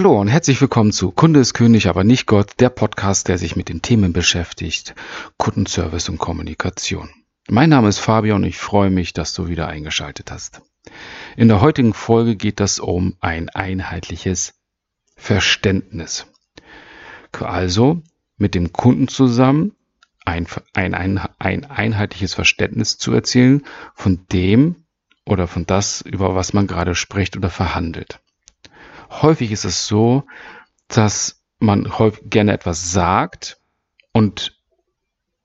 Hallo und herzlich willkommen zu Kunde ist König, aber nicht Gott, der Podcast, der sich mit den Themen beschäftigt, Kundenservice und Kommunikation. Mein Name ist Fabian und ich freue mich, dass du wieder eingeschaltet hast. In der heutigen Folge geht es um ein einheitliches Verständnis. Also mit dem Kunden zusammen ein, ein, ein, ein einheitliches Verständnis zu erzielen von dem oder von das, über was man gerade spricht oder verhandelt häufig ist es so, dass man häufig gerne etwas sagt und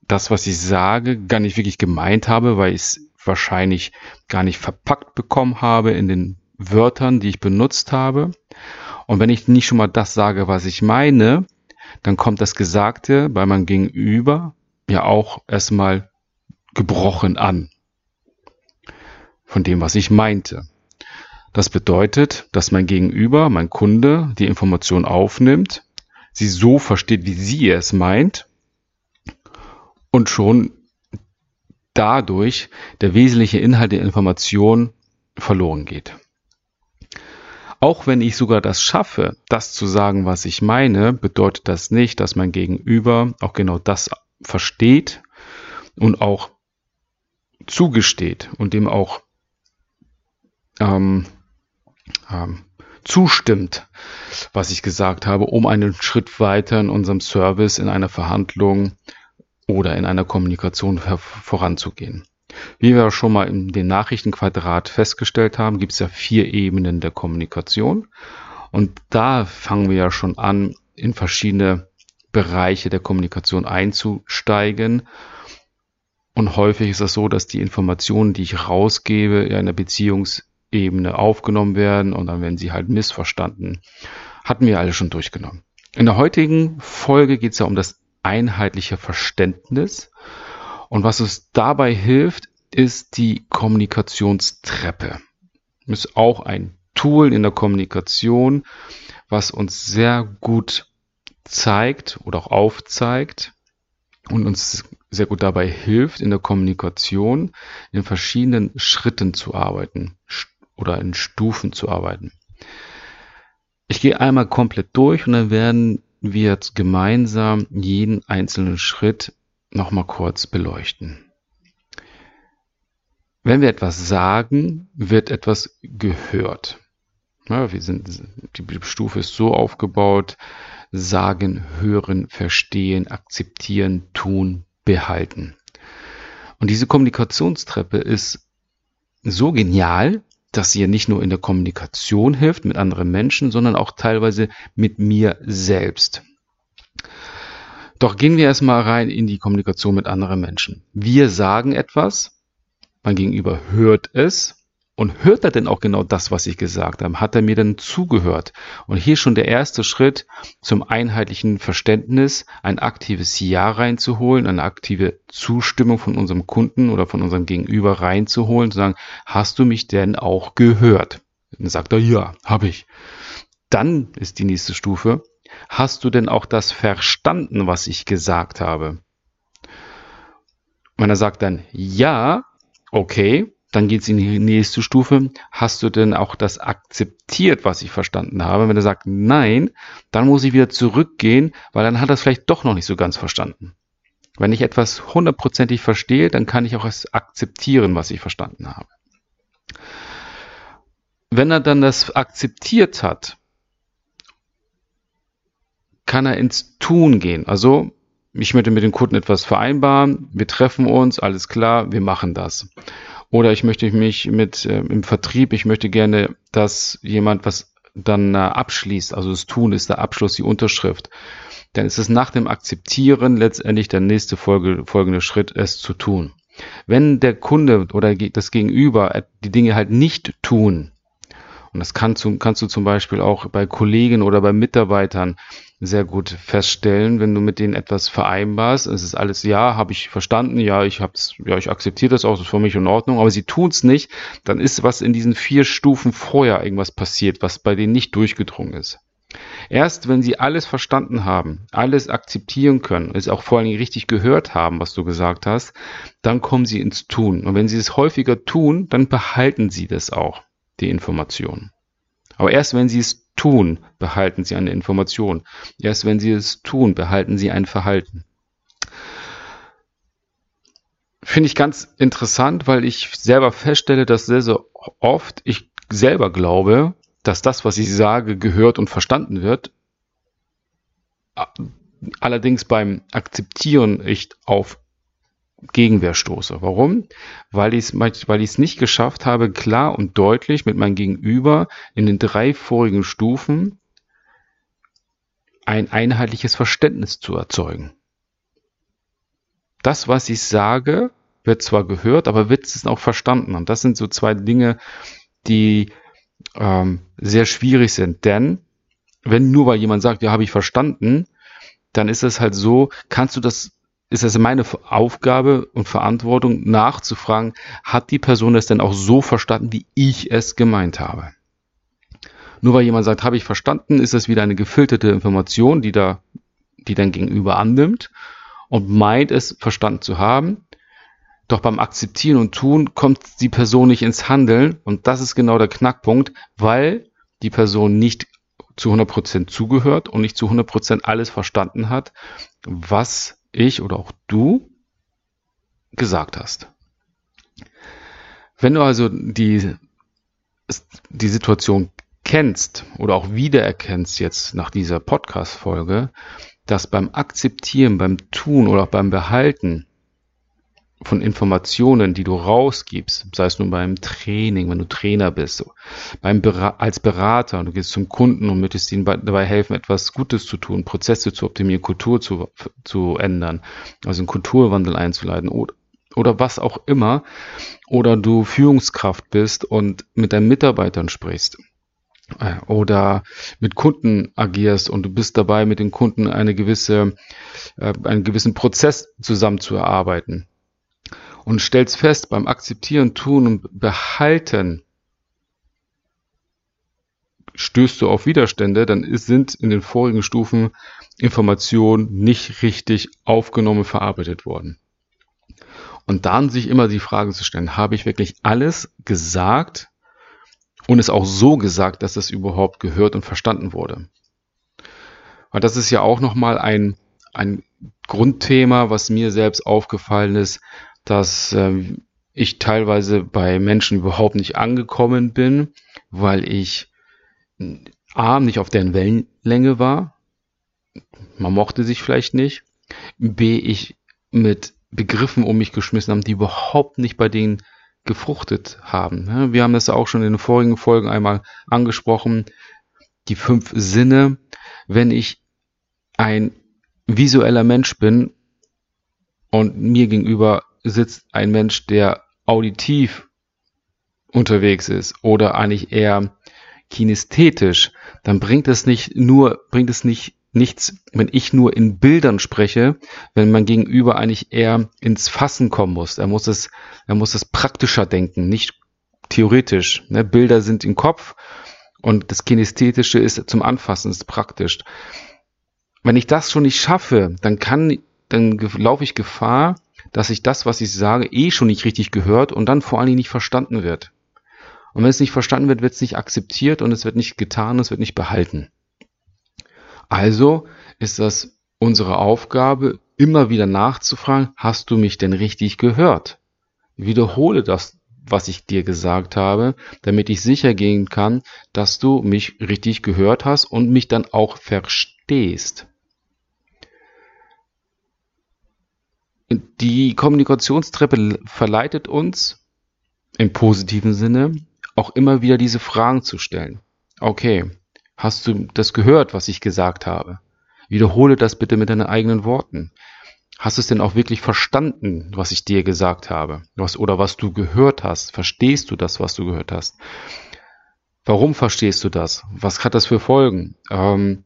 das, was ich sage, gar nicht wirklich gemeint habe, weil ich es wahrscheinlich gar nicht verpackt bekommen habe in den Wörtern, die ich benutzt habe. Und wenn ich nicht schon mal das sage, was ich meine, dann kommt das Gesagte bei meinem Gegenüber ja auch erstmal gebrochen an. Von dem, was ich meinte. Das bedeutet, dass mein Gegenüber, mein Kunde, die Information aufnimmt, sie so versteht, wie sie es meint und schon dadurch der wesentliche Inhalt der Information verloren geht. Auch wenn ich sogar das schaffe, das zu sagen, was ich meine, bedeutet das nicht, dass mein Gegenüber auch genau das versteht und auch zugesteht und dem auch ähm, ähm, zustimmt, was ich gesagt habe, um einen Schritt weiter in unserem Service, in einer Verhandlung oder in einer Kommunikation voranzugehen. Wie wir schon mal in dem Nachrichtenquadrat festgestellt haben, gibt es ja vier Ebenen der Kommunikation. Und da fangen wir ja schon an, in verschiedene Bereiche der Kommunikation einzusteigen. Und häufig ist es so, dass die Informationen, die ich rausgebe, in einer Beziehungs- Ebene aufgenommen werden und dann werden sie halt missverstanden. Hatten wir alle schon durchgenommen. In der heutigen Folge geht es ja um das einheitliche Verständnis. Und was uns dabei hilft, ist die Kommunikationstreppe. Ist auch ein Tool in der Kommunikation, was uns sehr gut zeigt oder auch aufzeigt und uns sehr gut dabei hilft, in der Kommunikation in verschiedenen Schritten zu arbeiten oder in Stufen zu arbeiten. Ich gehe einmal komplett durch und dann werden wir jetzt gemeinsam jeden einzelnen Schritt nochmal kurz beleuchten. Wenn wir etwas sagen, wird etwas gehört. Ja, wir sind, die Stufe ist so aufgebaut, sagen, hören, verstehen, akzeptieren, tun, behalten. Und diese Kommunikationstreppe ist so genial, dass sie ja nicht nur in der Kommunikation hilft mit anderen Menschen, sondern auch teilweise mit mir selbst. Doch gehen wir erstmal rein in die Kommunikation mit anderen Menschen. Wir sagen etwas, mein Gegenüber hört es und hört er denn auch genau das, was ich gesagt habe? Hat er mir denn zugehört? Und hier schon der erste Schritt zum einheitlichen Verständnis, ein aktives Ja reinzuholen, eine aktive Zustimmung von unserem Kunden oder von unserem Gegenüber reinzuholen, zu sagen, hast du mich denn auch gehört? Dann sagt er, ja, habe ich. Dann ist die nächste Stufe, hast du denn auch das verstanden, was ich gesagt habe? Wenn er sagt dann, ja, okay, dann geht es in die nächste Stufe. Hast du denn auch das akzeptiert, was ich verstanden habe? Wenn er sagt nein, dann muss ich wieder zurückgehen, weil dann hat er es vielleicht doch noch nicht so ganz verstanden. Wenn ich etwas hundertprozentig verstehe, dann kann ich auch es akzeptieren, was ich verstanden habe. Wenn er dann das akzeptiert hat, kann er ins Tun gehen. Also, ich möchte mit dem Kunden etwas vereinbaren, wir treffen uns, alles klar, wir machen das. Oder ich möchte mich mit äh, im Vertrieb, ich möchte gerne, dass jemand was dann äh, abschließt. Also das Tun ist der Abschluss, die Unterschrift. Dann ist es nach dem Akzeptieren letztendlich der nächste Folge, folgende Schritt, es zu tun. Wenn der Kunde oder das Gegenüber die Dinge halt nicht tun, und das kannst du, kannst du zum Beispiel auch bei Kollegen oder bei Mitarbeitern sehr gut feststellen, wenn du mit denen etwas vereinbarst. Es ist alles ja, habe ich verstanden, ja, ich hab's, ja, ich akzeptiere das auch, das ist für mich in Ordnung, aber sie tun es nicht, dann ist was in diesen vier Stufen vorher irgendwas passiert, was bei denen nicht durchgedrungen ist. Erst wenn sie alles verstanden haben, alles akzeptieren können, es auch vor allen Dingen richtig gehört haben, was du gesagt hast, dann kommen sie ins Tun. Und wenn sie es häufiger tun, dann behalten sie das auch, die Information. Aber erst wenn sie es tun, behalten Sie eine Information. Erst wenn Sie es tun, behalten Sie ein Verhalten. Finde ich ganz interessant, weil ich selber feststelle, dass sehr, sehr oft ich selber glaube, dass das, was ich sage, gehört und verstanden wird. Allerdings beim Akzeptieren ich auf Gegenwehr stoße. Warum? Weil ich es weil nicht geschafft habe, klar und deutlich mit meinem Gegenüber in den drei vorigen Stufen ein einheitliches Verständnis zu erzeugen. Das, was ich sage, wird zwar gehört, aber wird es auch verstanden. Und das sind so zwei Dinge, die ähm, sehr schwierig sind. Denn wenn nur weil jemand sagt, ja, habe ich verstanden, dann ist es halt so, kannst du das ist es meine Aufgabe und Verantwortung nachzufragen, hat die Person es denn auch so verstanden, wie ich es gemeint habe? Nur weil jemand sagt, habe ich verstanden, ist es wieder eine gefilterte Information, die da, die dann gegenüber annimmt und meint es verstanden zu haben. Doch beim Akzeptieren und Tun kommt die Person nicht ins Handeln und das ist genau der Knackpunkt, weil die Person nicht zu 100% zugehört und nicht zu 100% alles verstanden hat, was ich oder auch du gesagt hast. Wenn du also die, die Situation kennst oder auch wiedererkennst jetzt nach dieser Podcast-Folge, dass beim Akzeptieren, beim Tun oder auch beim Behalten von Informationen, die du rausgibst, sei es nun beim Training, wenn du Trainer bist, so, beim als Berater, du gehst zum Kunden und möchtest ihnen dabei helfen, etwas Gutes zu tun, Prozesse zu optimieren, Kultur zu, zu ändern, also einen Kulturwandel einzuleiten oder, oder was auch immer, oder du Führungskraft bist und mit deinen Mitarbeitern sprichst äh, oder mit Kunden agierst und du bist dabei, mit den Kunden eine gewisse, äh, einen gewissen Prozess zusammen zu erarbeiten und stellst fest, beim Akzeptieren, Tun und Behalten stößt du auf Widerstände, dann sind in den vorigen Stufen Informationen nicht richtig aufgenommen, verarbeitet worden. Und dann sich immer die Frage zu stellen, habe ich wirklich alles gesagt und es auch so gesagt, dass es überhaupt gehört und verstanden wurde? Weil das ist ja auch nochmal ein, ein Grundthema, was mir selbst aufgefallen ist, dass ähm, ich teilweise bei Menschen überhaupt nicht angekommen bin, weil ich A, nicht auf deren Wellenlänge war. Man mochte sich vielleicht nicht. B, ich mit Begriffen um mich geschmissen haben, die überhaupt nicht bei denen gefruchtet haben. Wir haben das auch schon in den vorigen Folgen einmal angesprochen. Die fünf Sinne. Wenn ich ein visueller Mensch bin und mir gegenüber sitzt ein Mensch, der auditiv unterwegs ist oder eigentlich eher kinesthetisch, dann bringt es nicht nur, bringt es nicht nichts, wenn ich nur in Bildern spreche, wenn man gegenüber eigentlich eher ins Fassen kommen muss. Er muss es, er muss es praktischer denken, nicht theoretisch. Ne? Bilder sind im Kopf und das Kinesthetische ist zum Anfassen, ist praktisch. Wenn ich das schon nicht schaffe, dann kann, dann laufe ich Gefahr, dass ich das, was ich sage, eh schon nicht richtig gehört und dann vor allen Dingen nicht verstanden wird. Und wenn es nicht verstanden wird, wird es nicht akzeptiert und es wird nicht getan, es wird nicht behalten. Also ist das unsere Aufgabe, immer wieder nachzufragen, hast du mich denn richtig gehört? Wiederhole das, was ich dir gesagt habe, damit ich sicher gehen kann, dass du mich richtig gehört hast und mich dann auch verstehst. Die Kommunikationstreppe verleitet uns im positiven Sinne auch immer wieder diese Fragen zu stellen. Okay, hast du das gehört, was ich gesagt habe? Wiederhole das bitte mit deinen eigenen Worten. Hast du es denn auch wirklich verstanden, was ich dir gesagt habe? Was, oder was du gehört hast? Verstehst du das, was du gehört hast? Warum verstehst du das? Was hat das für Folgen? Ähm,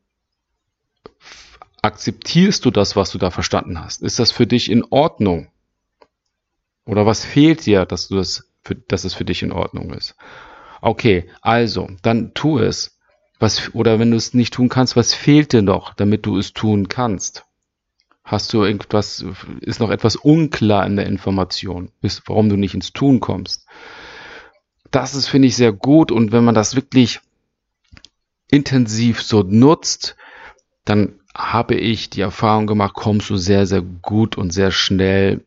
Akzeptierst du das, was du da verstanden hast? Ist das für dich in Ordnung? Oder was fehlt dir, dass du das, für, dass es für dich in Ordnung ist? Okay, also, dann tu es. Was, oder wenn du es nicht tun kannst, was fehlt dir noch, damit du es tun kannst? Hast du irgendwas, ist noch etwas unklar in der Information, ist, warum du nicht ins Tun kommst? Das ist, finde ich, sehr gut und wenn man das wirklich intensiv so nutzt, dann habe ich die Erfahrung gemacht, kommst du sehr, sehr gut und sehr schnell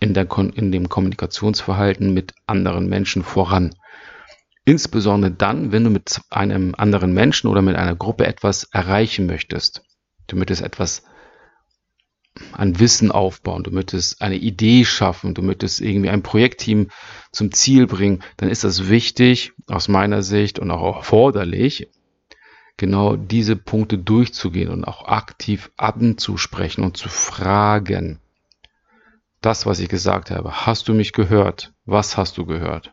in, der, in dem Kommunikationsverhalten mit anderen Menschen voran. Insbesondere dann, wenn du mit einem anderen Menschen oder mit einer Gruppe etwas erreichen möchtest. Du möchtest etwas an Wissen aufbauen, du möchtest eine Idee schaffen, du möchtest irgendwie ein Projektteam zum Ziel bringen, dann ist das wichtig aus meiner Sicht und auch erforderlich, genau diese Punkte durchzugehen und auch aktiv anzusprechen und zu fragen. Das, was ich gesagt habe, hast du mich gehört? Was hast du gehört?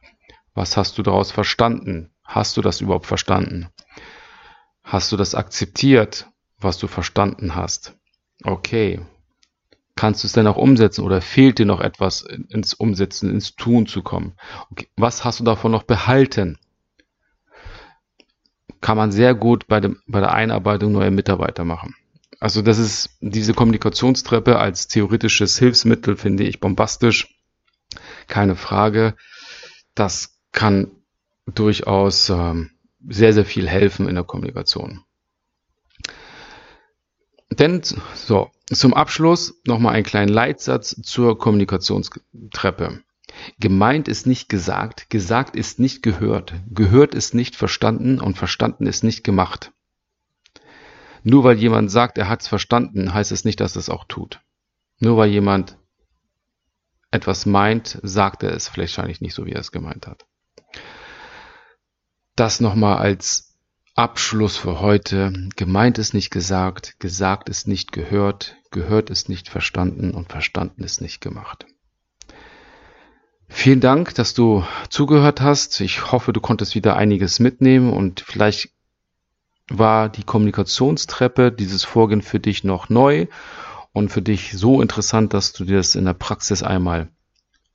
Was hast du daraus verstanden? Hast du das überhaupt verstanden? Hast du das akzeptiert, was du verstanden hast? Okay. Kannst du es denn auch umsetzen oder fehlt dir noch etwas ins Umsetzen, ins Tun zu kommen? Okay. Was hast du davon noch behalten? Kann man sehr gut bei, dem, bei der Einarbeitung neuer Mitarbeiter machen. Also das ist diese Kommunikationstreppe als theoretisches Hilfsmittel, finde ich bombastisch. Keine Frage. Das kann durchaus ähm, sehr, sehr viel helfen in der Kommunikation. Denn so, zum Abschluss nochmal einen kleinen Leitsatz zur Kommunikationstreppe. Gemeint ist nicht gesagt, gesagt ist nicht gehört, gehört ist nicht verstanden und verstanden ist nicht gemacht. Nur weil jemand sagt, er hat es verstanden, heißt es nicht, dass es auch tut. Nur weil jemand etwas meint, sagt er es vielleicht wahrscheinlich nicht so, wie er es gemeint hat. Das nochmal als Abschluss für heute. Gemeint ist nicht gesagt, gesagt ist nicht gehört, gehört ist nicht verstanden und verstanden ist nicht gemacht. Vielen Dank, dass du zugehört hast. Ich hoffe, du konntest wieder einiges mitnehmen und vielleicht war die Kommunikationstreppe, dieses Vorgehen für dich noch neu und für dich so interessant, dass du dir das in der Praxis einmal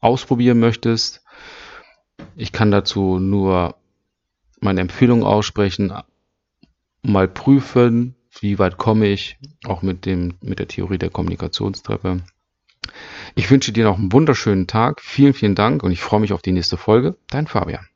ausprobieren möchtest. Ich kann dazu nur meine Empfehlung aussprechen, mal prüfen, wie weit komme ich, auch mit dem, mit der Theorie der Kommunikationstreppe. Ich wünsche dir noch einen wunderschönen Tag. Vielen, vielen Dank und ich freue mich auf die nächste Folge. Dein Fabian.